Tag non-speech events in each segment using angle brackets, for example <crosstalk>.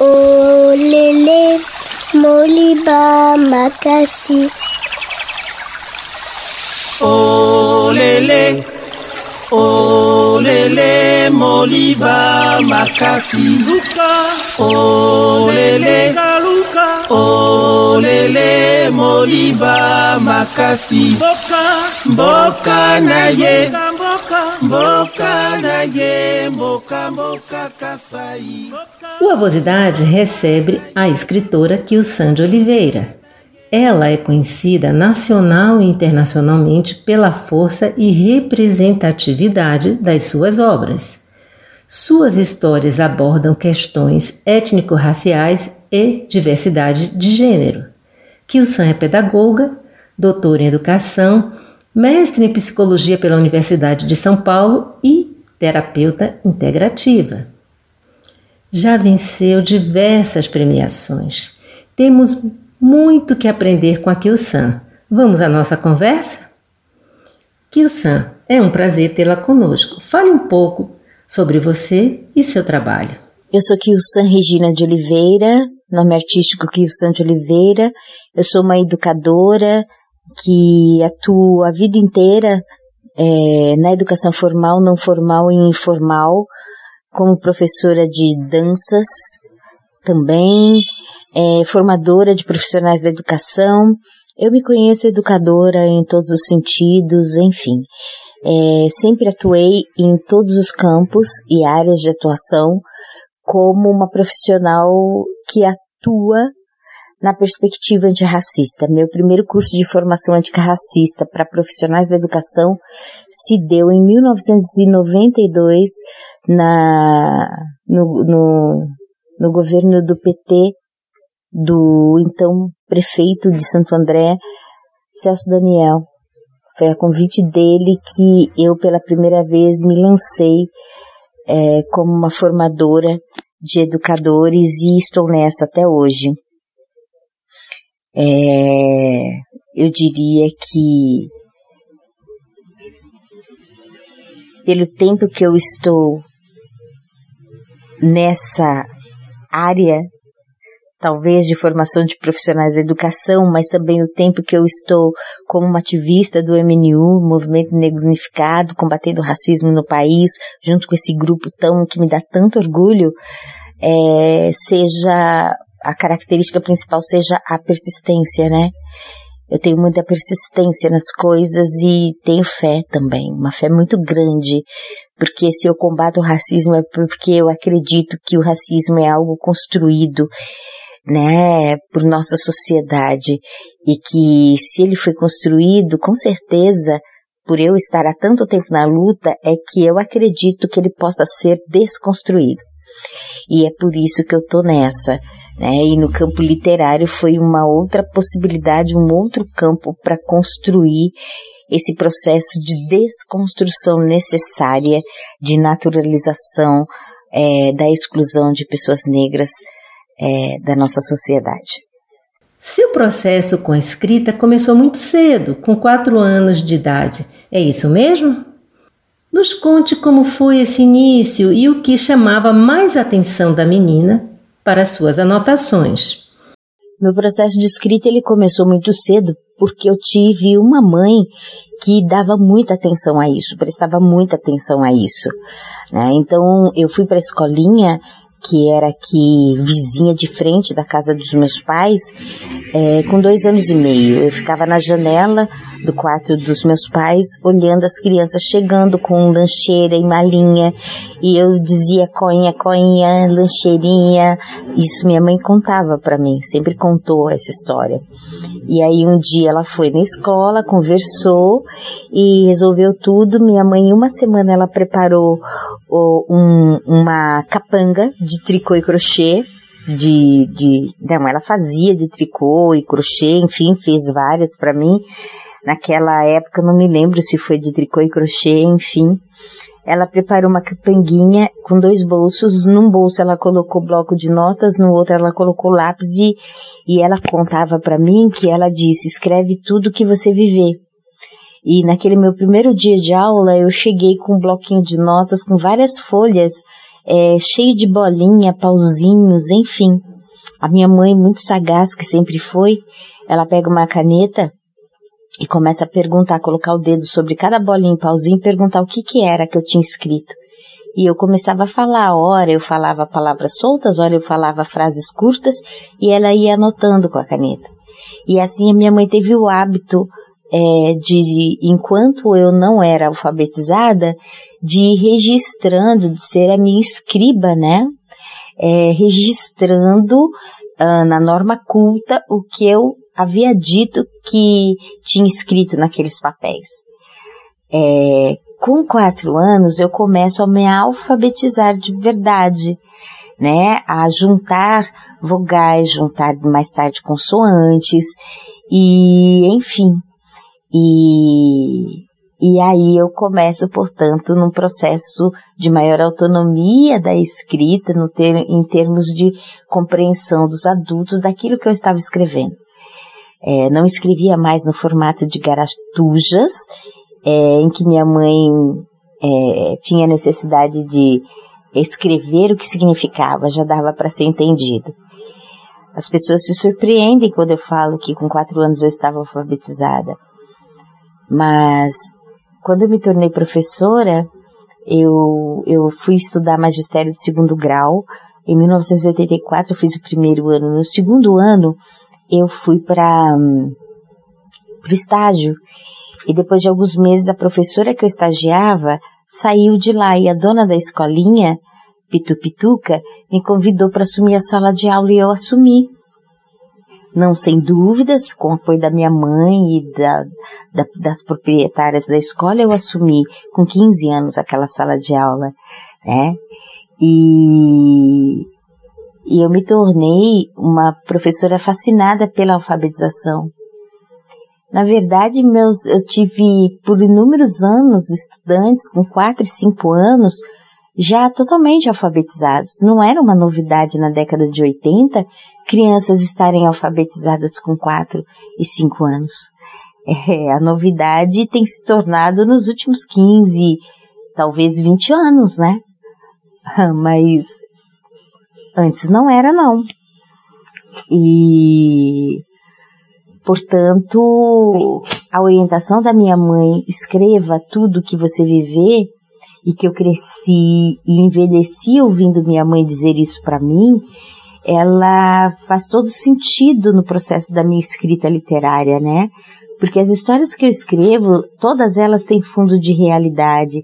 olele, moliba macassi. Olele, olele, moliba makasi. Luka, olele, luka, olele, moliba makasi. Mboka, mboka na ye, mboka O Avosidade recebe a escritora Kilsan de Oliveira. Ela é conhecida nacional e internacionalmente pela força e representatividade das suas obras. Suas histórias abordam questões étnico-raciais e diversidade de gênero. Kilsan é pedagoga, doutora em educação, mestre em psicologia pela Universidade de São Paulo e terapeuta integrativa. Já venceu diversas premiações. Temos muito que aprender com a Kilsan. Vamos à nossa conversa? Kilsan, é um prazer tê-la conosco. Fale um pouco sobre você e seu trabalho. Eu sou Kilsan Regina de Oliveira, nome artístico Kilsan de Oliveira. Eu sou uma educadora que atuo a vida inteira é, na educação formal, não formal e informal, como professora de danças também, é, formadora de profissionais da educação. Eu me conheço educadora em todos os sentidos, enfim. É, sempre atuei em todos os campos e áreas de atuação como uma profissional que atua na perspectiva antirracista. Meu primeiro curso de formação antirracista para profissionais da educação se deu em 1992 na, no, no, no governo do PT, do então prefeito de Santo André, Celso Daniel. Foi a convite dele que eu pela primeira vez me lancei é, como uma formadora de educadores e estou nessa até hoje. É, eu diria que pelo tempo que eu estou nessa área, talvez de formação de profissionais da educação, mas também o tempo que eu estou como uma ativista do MNU, Movimento Negro Unificado, combatendo o racismo no país, junto com esse grupo tão que me dá tanto orgulho, é, seja a característica principal seja a persistência, né? Eu tenho muita persistência nas coisas e tenho fé também, uma fé muito grande, porque se eu combato o racismo é porque eu acredito que o racismo é algo construído, né, por nossa sociedade e que se ele foi construído, com certeza, por eu estar há tanto tempo na luta, é que eu acredito que ele possa ser desconstruído. E é por isso que eu tô nessa. Né? E no campo literário foi uma outra possibilidade, um outro campo para construir esse processo de desconstrução necessária de naturalização é, da exclusão de pessoas negras é, da nossa sociedade. Seu processo com escrita começou muito cedo, com quatro anos de idade. É isso mesmo? Nos conte como foi esse início e o que chamava mais atenção da menina para suas anotações. Meu processo de escrita ele começou muito cedo porque eu tive uma mãe que dava muita atenção a isso, prestava muita atenção a isso. Né? Então eu fui para a escolinha que era aqui vizinha de frente da casa dos meus pais, é, com dois anos e meio. Eu ficava na janela do quarto dos meus pais, olhando as crianças chegando com lancheira e malinha, e eu dizia coinha, coinha, lancheirinha. Isso minha mãe contava para mim, sempre contou essa história. E aí um dia ela foi na escola, conversou e resolveu tudo. Minha mãe, em uma semana, ela preparou um, uma capanga de tricô e crochê, de, de, não, ela fazia de tricô e crochê, enfim, fez várias para mim. Naquela época, não me lembro se foi de tricô e crochê, enfim. Ela preparou uma capanguinha com dois bolsos. Num bolso ela colocou bloco de notas, no outro ela colocou lápis e, e ela contava para mim que ela disse: escreve tudo que você viver. E naquele meu primeiro dia de aula, eu cheguei com um bloquinho de notas com várias folhas, é, cheio de bolinha, pauzinhos, enfim. A minha mãe, muito sagaz que sempre foi, ela pega uma caneta e começa a perguntar, colocar o dedo sobre cada bolinha pauzinho perguntar o que que era que eu tinha escrito. E eu começava a falar, ora eu falava palavras soltas, ora eu falava frases curtas e ela ia anotando com a caneta. E assim a minha mãe teve o hábito é, de, enquanto eu não era alfabetizada, de ir registrando, de ser a minha escriba, né? É, registrando uh, na norma culta o que eu havia dito que tinha escrito naqueles papéis. É, com quatro anos eu começo a me alfabetizar de verdade, né? A juntar vogais, juntar mais tarde consoantes e, enfim. E, e aí eu começo, portanto, num processo de maior autonomia da escrita, no ter, em termos de compreensão dos adultos daquilo que eu estava escrevendo. É, não escrevia mais no formato de garatujas, é, em que minha mãe é, tinha necessidade de escrever o que significava, já dava para ser entendido. As pessoas se surpreendem quando eu falo que com quatro anos eu estava alfabetizada. Mas quando eu me tornei professora, eu, eu fui estudar magistério de segundo grau. Em 1984 eu fiz o primeiro ano. No segundo ano eu fui para um, o estágio. E depois de alguns meses, a professora que eu estagiava saiu de lá e a dona da escolinha, Pitu Pituca, me convidou para assumir a sala de aula e eu assumi. Não sem dúvidas, com o apoio da minha mãe e da, da, das proprietárias da escola, eu assumi com 15 anos aquela sala de aula, né? E e eu me tornei uma professora fascinada pela alfabetização. Na verdade, meus, eu tive por inúmeros anos estudantes com 4 e 5 anos já totalmente alfabetizados. Não era uma novidade na década de 80 crianças estarem alfabetizadas com 4 e 5 anos. É, a novidade tem se tornado nos últimos 15, talvez 20 anos, né? <laughs> Mas Antes não era, não. E, portanto, a orientação da minha mãe, escreva tudo que você viver, e que eu cresci e envelheci ouvindo minha mãe dizer isso para mim, ela faz todo sentido no processo da minha escrita literária, né? Porque as histórias que eu escrevo, todas elas têm fundo de realidade.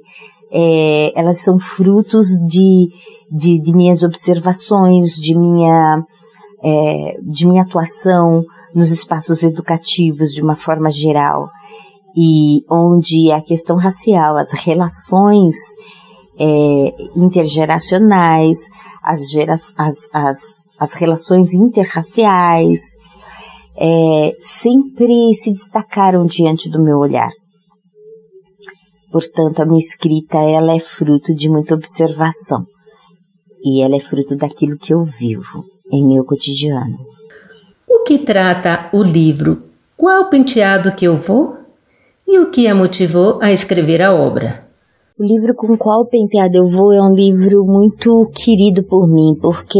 É, elas são frutos de de, de minhas observações, de minha, é, de minha atuação nos espaços educativos de uma forma geral e onde a questão racial, as relações é, intergeracionais, as, gera, as, as, as relações interraciais, é, sempre se destacaram diante do meu olhar. Portanto, a minha escrita ela é fruto de muita observação e ela é fruto daquilo que eu vivo em meu cotidiano. O que trata o livro Qual Penteado que eu vou? E o que a motivou a escrever a obra? O livro com qual penteado eu vou é um livro muito querido por mim, porque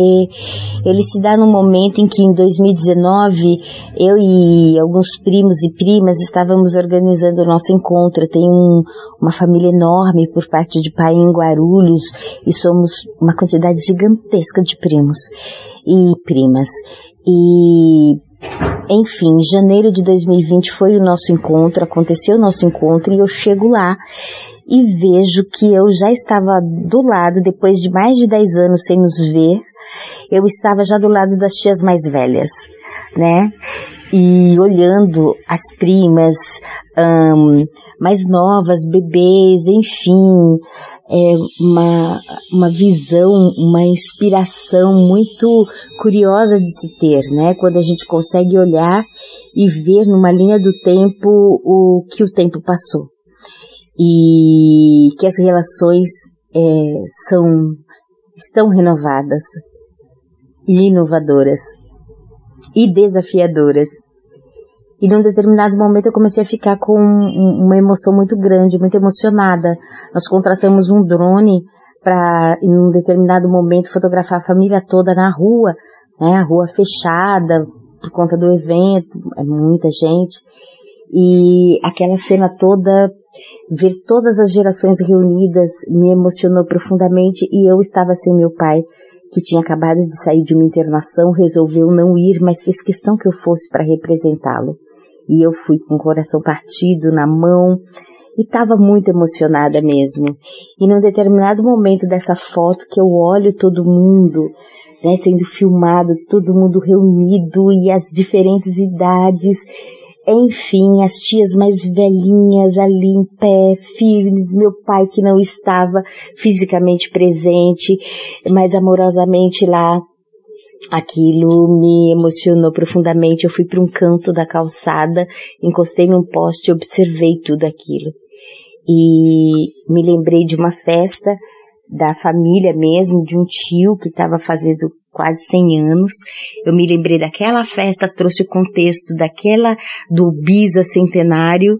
ele se dá num momento em que em 2019 eu e alguns primos e primas estávamos organizando o nosso encontro. Tem um, uma família enorme por parte de pai em Guarulhos e somos uma quantidade gigantesca de primos e primas. E enfim, janeiro de 2020 foi o nosso encontro, aconteceu o nosso encontro e eu chego lá e vejo que eu já estava do lado, depois de mais de 10 anos sem nos ver, eu estava já do lado das tias mais velhas. Né? E olhando as primas um, mais novas, bebês, enfim, é uma, uma visão, uma inspiração muito curiosa de se ter, né? Quando a gente consegue olhar e ver numa linha do tempo o que o tempo passou. E que as relações é, são, estão renovadas e inovadoras e desafiadoras. E num determinado momento eu comecei a ficar com uma emoção muito grande, muito emocionada. Nós contratamos um drone para, em um determinado momento, fotografar a família toda na rua, né? A rua fechada por conta do evento, é muita gente. E aquela cena toda, ver todas as gerações reunidas me emocionou profundamente e eu estava sem meu pai, que tinha acabado de sair de uma internação, resolveu não ir, mas fez questão que eu fosse para representá-lo. E eu fui com o coração partido na mão e estava muito emocionada mesmo. E num determinado momento dessa foto que eu olho todo mundo, né, sendo filmado, todo mundo reunido e as diferentes idades, enfim, as tias mais velhinhas ali em pé, firmes, meu pai que não estava fisicamente presente, mas amorosamente lá. Aquilo me emocionou profundamente. Eu fui para um canto da calçada, encostei num poste e observei tudo aquilo. E me lembrei de uma festa da família mesmo, de um tio que estava fazendo quase 100 anos. Eu me lembrei daquela festa, trouxe o contexto daquela, do Bisa centenário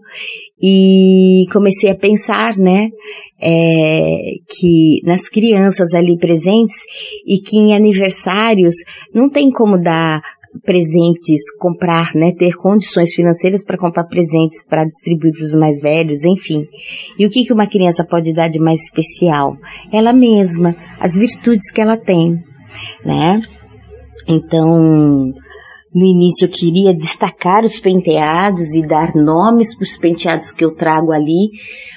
e comecei a pensar, né, é, que nas crianças ali presentes e que em aniversários não tem como dar presentes, comprar, né, ter condições financeiras para comprar presentes para distribuir para os mais velhos, enfim. E o que que uma criança pode dar de mais especial? Ela mesma, as virtudes que ela tem né? Então, no início eu queria destacar os penteados e dar nomes para os penteados que eu trago ali,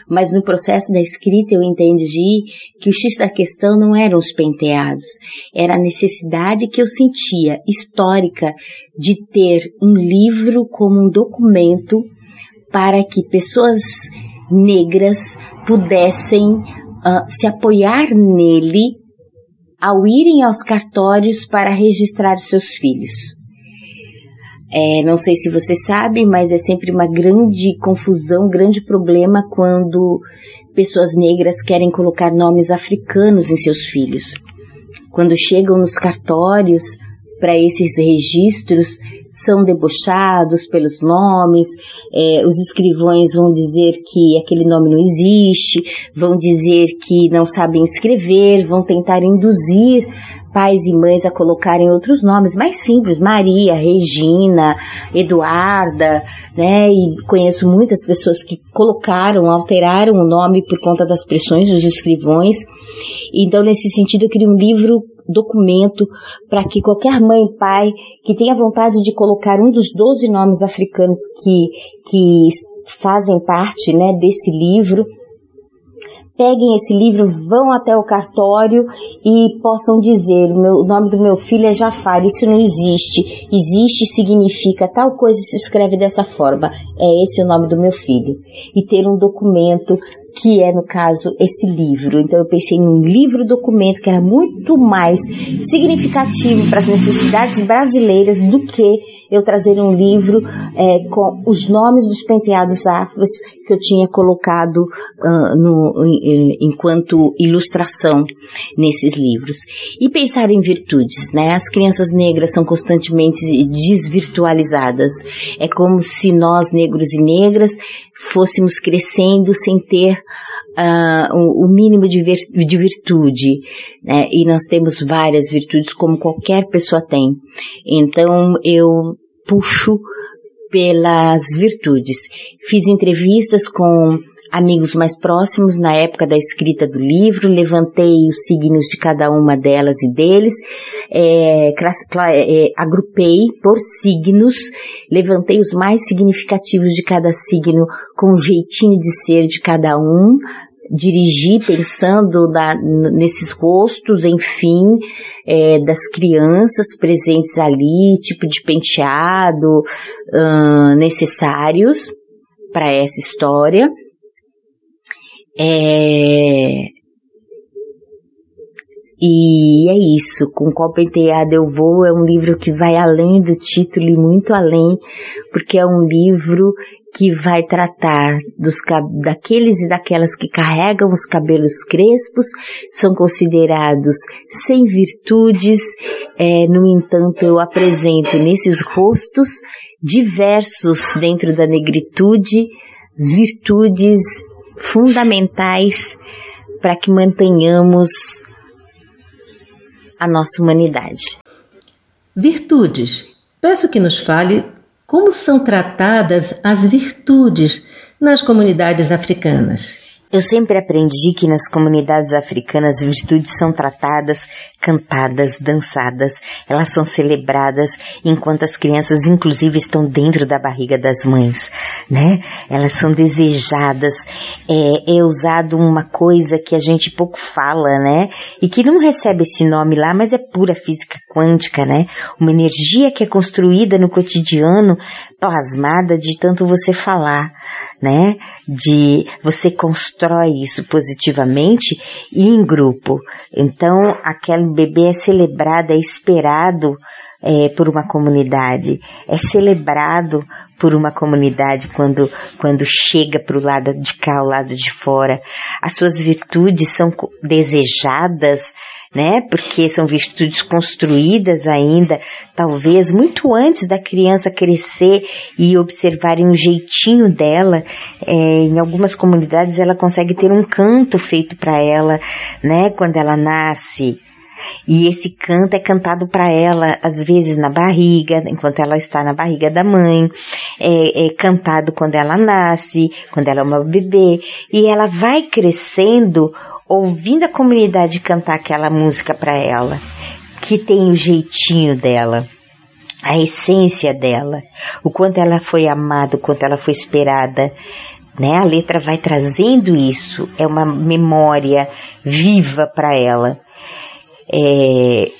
mas no processo da escrita eu entendi que o X da questão não eram os penteados, era a necessidade que eu sentia, histórica, de ter um livro como um documento para que pessoas negras pudessem uh, se apoiar nele ao irem aos cartórios para registrar seus filhos. É, não sei se você sabe, mas é sempre uma grande confusão, grande problema quando pessoas negras querem colocar nomes africanos em seus filhos. Quando chegam nos cartórios para esses registros, são debochados pelos nomes, é, os escrivões vão dizer que aquele nome não existe, vão dizer que não sabem escrever, vão tentar induzir pais e mães a colocarem outros nomes mais simples, Maria, Regina, Eduarda, né? E conheço muitas pessoas que colocaram, alteraram o nome por conta das pressões dos escrivões. Então, nesse sentido, eu queria um livro documento para que qualquer mãe e pai que tenha vontade de colocar um dos 12 nomes africanos que, que fazem parte né, desse livro, peguem esse livro, vão até o cartório e possam dizer: o nome do meu filho é Jafar, isso não existe. Existe significa tal coisa se escreve dessa forma. É esse o nome do meu filho. E ter um documento que é, no caso, esse livro. Então eu pensei num livro-documento que era muito mais significativo para as necessidades brasileiras do que eu trazer um livro é, com os nomes dos penteados afros que eu tinha colocado uh, no, enquanto ilustração nesses livros. E pensar em virtudes, né? As crianças negras são constantemente desvirtualizadas. É como se nós, negros e negras, fôssemos crescendo sem ter uh, o, o, mínimo de, de virtude, né? E nós temos várias virtudes como qualquer pessoa tem. Então eu puxo pelas virtudes. Fiz entrevistas com amigos mais próximos na época da escrita do livro, levantei os signos de cada uma delas e deles, é, é, agrupei por signos, levantei os mais significativos de cada signo com o jeitinho de ser de cada um, dirigi pensando na, nesses rostos, enfim, é, das crianças presentes ali, tipo de penteado necessários para essa história. É, e é isso, com Copa Enteada Eu Vou é um livro que vai além do título e muito além, porque é um livro que vai tratar dos, daqueles e daquelas que carregam os cabelos crespos, são considerados sem virtudes, é, no entanto eu apresento nesses rostos diversos dentro da negritude, virtudes fundamentais para que mantenhamos a nossa humanidade. Virtudes. Peço que nos fale como são tratadas as virtudes nas comunidades africanas. Eu sempre aprendi que nas comunidades africanas virtudes são tratadas, cantadas, dançadas, elas são celebradas enquanto as crianças inclusive estão dentro da barriga das mães, né? Elas são desejadas, é, é usado uma coisa que a gente pouco fala, né? E que não recebe esse nome lá, mas é pura física quântica, né? Uma energia que é construída no cotidiano, plasmada de tanto você falar, né? De você constrói isso positivamente e em grupo. Então, aquele bebê é celebrado, é esperado é, por uma comunidade, é celebrado por uma comunidade quando, quando chega para o lado de cá, o lado de fora. As suas virtudes são desejadas, né? Porque são virtudes construídas ainda, talvez muito antes da criança crescer e observarem o jeitinho dela. É, em algumas comunidades ela consegue ter um canto feito para ela, né? Quando ela nasce. E esse canto é cantado para ela, às vezes na barriga, enquanto ela está na barriga da mãe, é, é, cantado quando ela nasce, quando ela é uma bebê, e ela vai crescendo ouvindo a comunidade cantar aquela música para ela, que tem o jeitinho dela, a essência dela, o quanto ela foi amada, o quanto ela foi esperada, né? A letra vai trazendo isso, é uma memória viva para ela. É,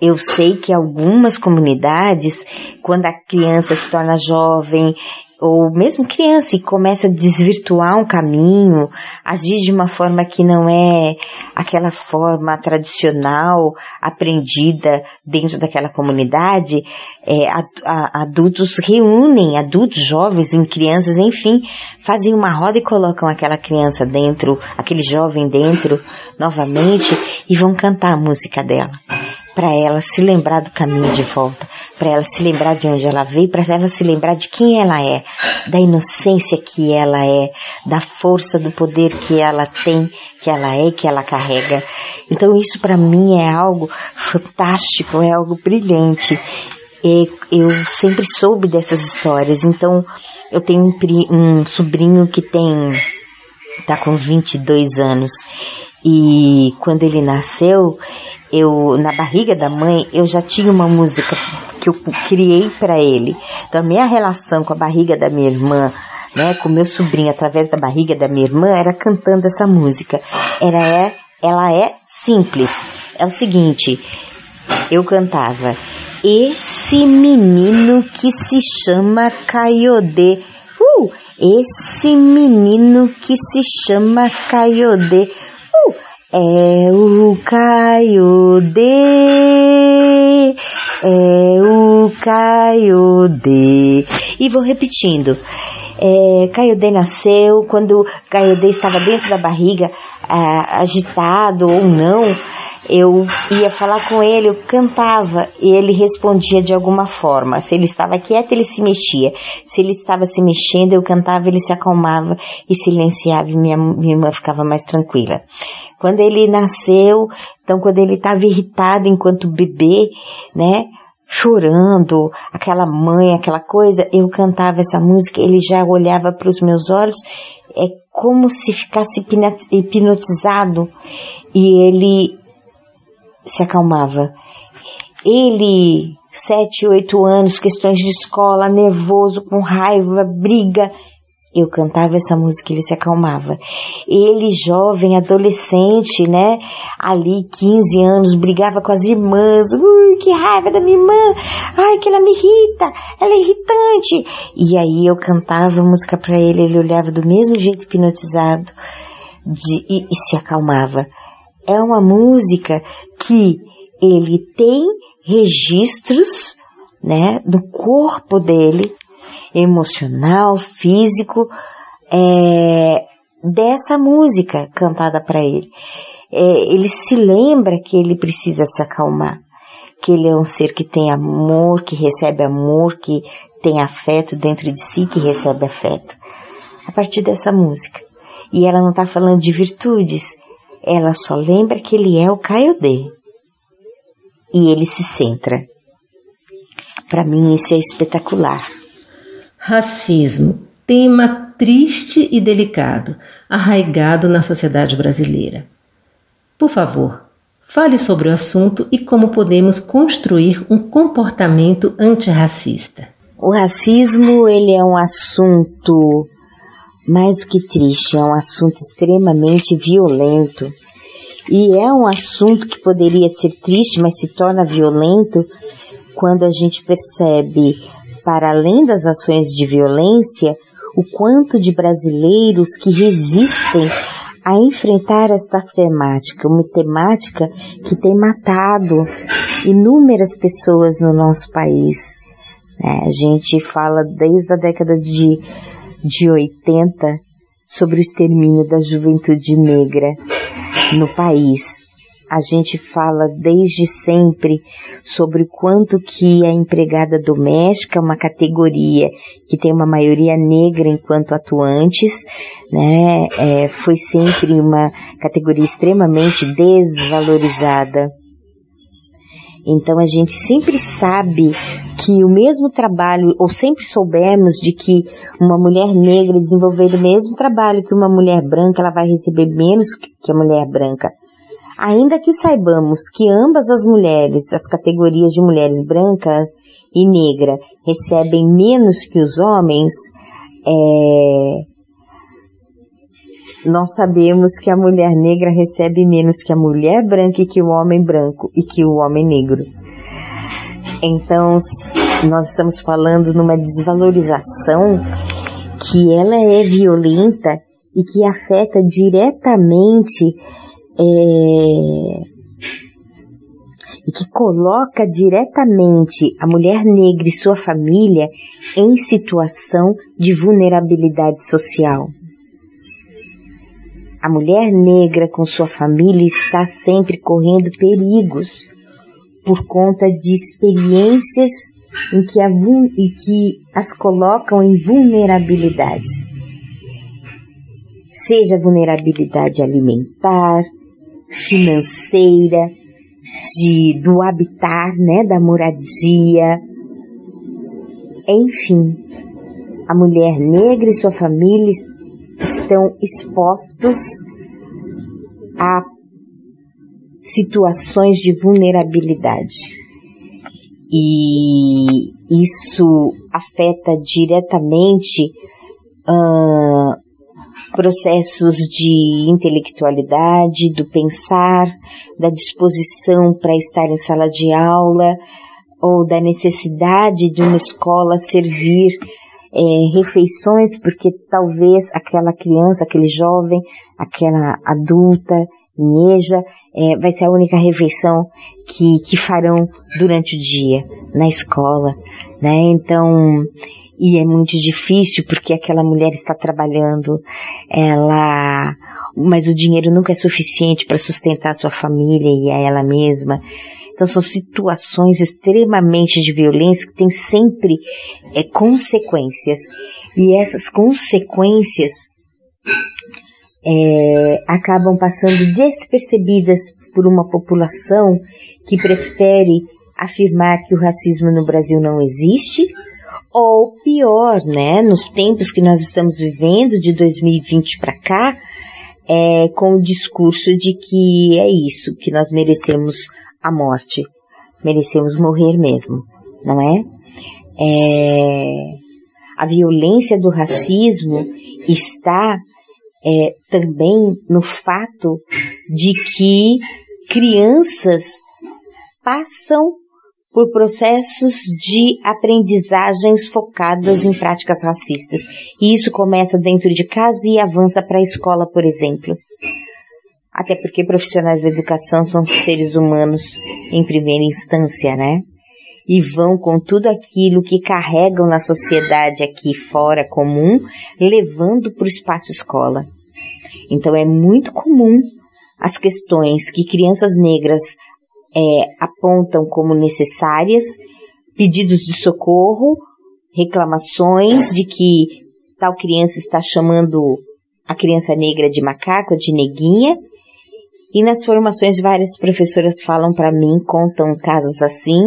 eu sei que algumas comunidades, quando a criança se torna jovem, ou mesmo criança e começa a desvirtuar um caminho, agir de uma forma que não é aquela forma tradicional aprendida dentro daquela comunidade, é, a, a, adultos reúnem, adultos, jovens, em crianças, enfim, fazem uma roda e colocam aquela criança dentro, aquele jovem dentro, novamente, e vão cantar a música dela para ela se lembrar do caminho de volta, para ela se lembrar de onde ela veio, para ela se lembrar de quem ela é, da inocência que ela é, da força do poder que ela tem, que ela é, que ela carrega. Então isso para mim é algo fantástico, é algo brilhante. Eu sempre soube dessas histórias, então eu tenho um, um sobrinho que tem, tá com 22 anos, e quando ele nasceu, eu na barriga da mãe eu já tinha uma música que eu criei para ele. Então a minha relação com a barriga da minha irmã, né, com meu sobrinho através da barriga da minha irmã era cantando essa música. Era é, ela é simples. É o seguinte, eu cantava esse menino que se chama Caiodê. Uh, esse menino que se chama Caiodê. É o Caiodê, é o Caiodê. E vou repetindo. É, Caiodê nasceu quando Caiodê estava dentro da barriga, ah, agitado ou não, eu ia falar com ele, eu cantava e ele respondia de alguma forma. Se ele estava quieto, ele se mexia. Se ele estava se mexendo, eu cantava, ele se acalmava e silenciava e minha, minha irmã ficava mais tranquila. Quando ele nasceu, então quando ele estava irritado enquanto bebê, né? chorando, aquela mãe, aquela coisa, eu cantava essa música, ele já olhava para os meus olhos, é como se ficasse hipnotizado e ele se acalmava. Ele, sete, oito anos, questões de escola, nervoso, com raiva, briga, eu cantava essa música, ele se acalmava. Ele, jovem, adolescente, né? Ali, 15 anos, brigava com as irmãs. Ui, que raiva da minha irmã! Ai, que ela me irrita! Ela é irritante! E aí eu cantava a música para ele, ele olhava do mesmo jeito hipnotizado de, e, e se acalmava. É uma música que ele tem registros, né, do corpo dele, emocional, físico, é, dessa música cantada para ele. É, ele se lembra que ele precisa se acalmar, que ele é um ser que tem amor, que recebe amor, que tem afeto dentro de si, que recebe afeto. A partir dessa música. E ela não está falando de virtudes, ela só lembra que ele é o Kaiodê. E ele se centra. Para mim isso é espetacular. Racismo, tema triste e delicado, arraigado na sociedade brasileira. Por favor, fale sobre o assunto e como podemos construir um comportamento antirracista. O racismo, ele é um assunto mais do que triste, é um assunto extremamente violento. E é um assunto que poderia ser triste, mas se torna violento quando a gente percebe para além das ações de violência, o quanto de brasileiros que resistem a enfrentar esta temática, uma temática que tem matado inúmeras pessoas no nosso país. É, a gente fala desde a década de, de 80 sobre o extermínio da juventude negra no país a gente fala desde sempre sobre quanto que a empregada doméstica, uma categoria que tem uma maioria negra enquanto atuantes, né, é, foi sempre uma categoria extremamente desvalorizada. Então a gente sempre sabe que o mesmo trabalho, ou sempre soubemos de que uma mulher negra desenvolvendo o mesmo trabalho que uma mulher branca, ela vai receber menos que a mulher branca. Ainda que saibamos que ambas as mulheres, as categorias de mulheres branca e negra, recebem menos que os homens, é, nós sabemos que a mulher negra recebe menos que a mulher branca e que o homem branco e que o homem negro. Então, nós estamos falando numa desvalorização que ela é violenta e que afeta diretamente é, e que coloca diretamente a mulher negra e sua família em situação de vulnerabilidade social. A mulher negra com sua família está sempre correndo perigos por conta de experiências em que, a, em que as colocam em vulnerabilidade. Seja vulnerabilidade alimentar, financeira, de, do habitar, né, da moradia. Enfim, a mulher negra e sua família estão expostos a situações de vulnerabilidade. E isso afeta diretamente uh, processos de intelectualidade, do pensar, da disposição para estar em sala de aula ou da necessidade de uma escola servir é, refeições porque talvez aquela criança, aquele jovem, aquela adulta, neja, é, vai ser a única refeição que, que farão durante o dia na escola, né? Então, e é muito difícil porque aquela mulher está trabalhando, ela, mas o dinheiro nunca é suficiente para sustentar a sua família e a ela mesma. Então são situações extremamente de violência que têm sempre é, consequências. E essas consequências é, acabam passando despercebidas por uma população que prefere afirmar que o racismo no Brasil não existe ou pior, né, nos tempos que nós estamos vivendo, de 2020 para cá, é, com o discurso de que é isso, que nós merecemos a morte, merecemos morrer mesmo, não é? é A violência do racismo está é, também no fato de que crianças passam por processos de aprendizagens focadas em práticas racistas. E isso começa dentro de casa e avança para a escola, por exemplo. Até porque profissionais da educação são seres humanos em primeira instância, né? E vão com tudo aquilo que carregam na sociedade aqui fora comum, levando para o espaço escola. Então é muito comum as questões que crianças negras é, apontam como necessárias, pedidos de socorro, reclamações de que tal criança está chamando a criança negra de macaco, de neguinha. E nas formações várias professoras falam para mim, contam casos assim,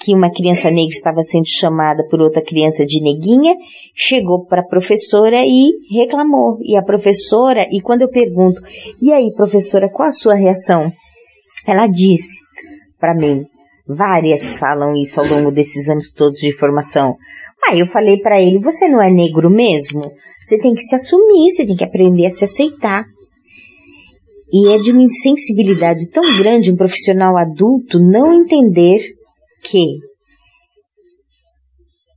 que uma criança negra estava sendo chamada por outra criança de neguinha, chegou para a professora e reclamou. E a professora, e quando eu pergunto, e aí professora, qual a sua reação? Ela disse para mim, várias falam isso ao longo desses anos todos de formação. Aí eu falei para ele, você não é negro mesmo? Você tem que se assumir, você tem que aprender a se aceitar. E é de uma insensibilidade tão grande um profissional adulto não entender que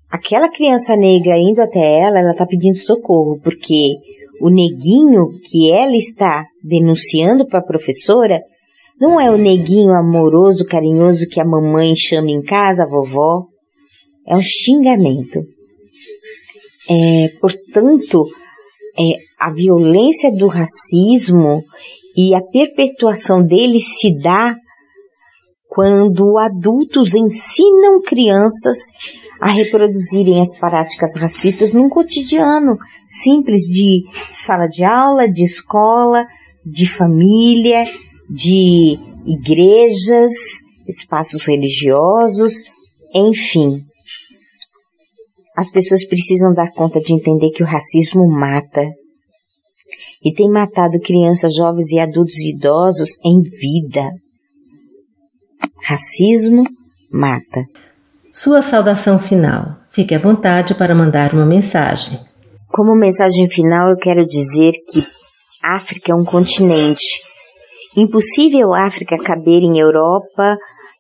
aquela criança negra indo até ela, ela está pedindo socorro, porque o neguinho que ela está denunciando para a professora não é o neguinho amoroso, carinhoso que a mamãe chama em casa, a vovó. É um xingamento. É, portanto, é, a violência do racismo e a perpetuação dele se dá quando adultos ensinam crianças a reproduzirem as práticas racistas num cotidiano simples de sala de aula, de escola, de família, de igrejas, espaços religiosos, enfim. As pessoas precisam dar conta de entender que o racismo mata. E tem matado crianças, jovens e adultos e idosos em vida. Racismo mata. Sua saudação final. Fique à vontade para mandar uma mensagem. Como mensagem final, eu quero dizer que África é um continente Impossível a África caber em Europa,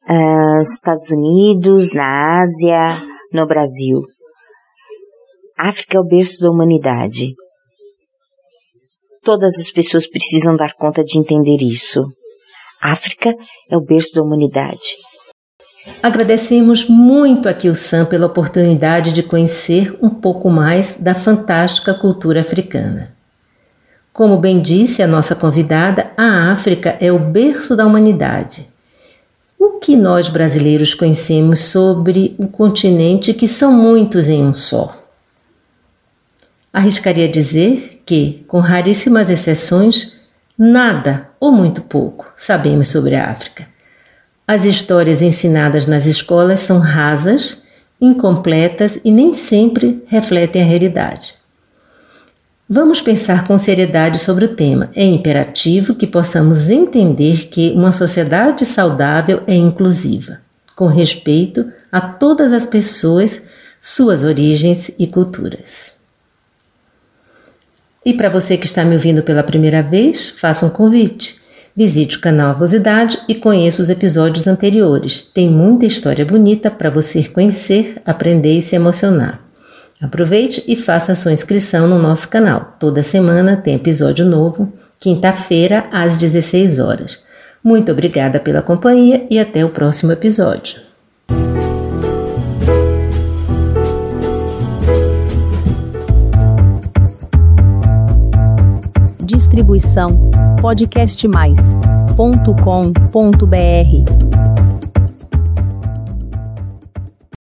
uh, Estados Unidos, na Ásia, no Brasil. África é o berço da humanidade. Todas as pessoas precisam dar conta de entender isso. África é o berço da humanidade. Agradecemos muito a Kilsan pela oportunidade de conhecer um pouco mais da fantástica cultura africana. Como bem disse a nossa convidada, a África é o berço da humanidade. O que nós brasileiros conhecemos sobre o continente que são muitos em um só? Arriscaria dizer que, com raríssimas exceções, nada ou muito pouco sabemos sobre a África. As histórias ensinadas nas escolas são rasas, incompletas e nem sempre refletem a realidade. Vamos pensar com seriedade sobre o tema. É imperativo que possamos entender que uma sociedade saudável é inclusiva, com respeito a todas as pessoas, suas origens e culturas. E para você que está me ouvindo pela primeira vez, faça um convite. Visite o canal Avosidade e conheça os episódios anteriores. Tem muita história bonita para você conhecer, aprender e se emocionar. Aproveite e faça sua inscrição no nosso canal. Toda semana tem episódio novo, quinta-feira às 16 horas. Muito obrigada pela companhia e até o próximo episódio. Distribuição podcastmais.com.br